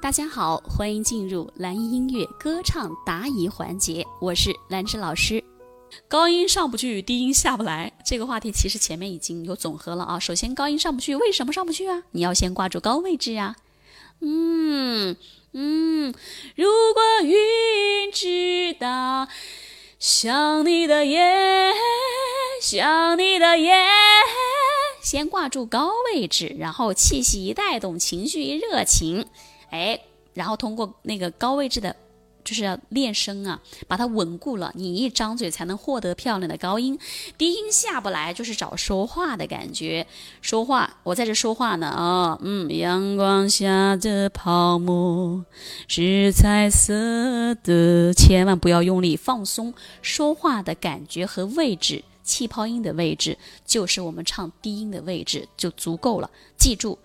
大家好，欢迎进入蓝音音乐歌唱答疑环节，我是兰芝老师。高音上不去，低音下不来，这个话题其实前面已经有总和了啊。首先，高音上不去，为什么上不去啊？你要先挂住高位置啊。嗯嗯，如果云知道，想你的夜，想你的夜。先挂住高位置，然后气息一带动，情绪一热情，哎，然后通过那个高位置的，就是要练声啊，把它稳固了，你一张嘴才能获得漂亮的高音。低音下不来，就是找说话的感觉，说话，我在这说话呢啊，嗯，阳光下的泡沫是彩色的，千万不要用力，放松，说话的感觉和位置。气泡音的位置就是我们唱低音的位置就足够了。记住，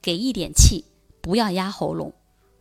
给一点气，不要压喉咙，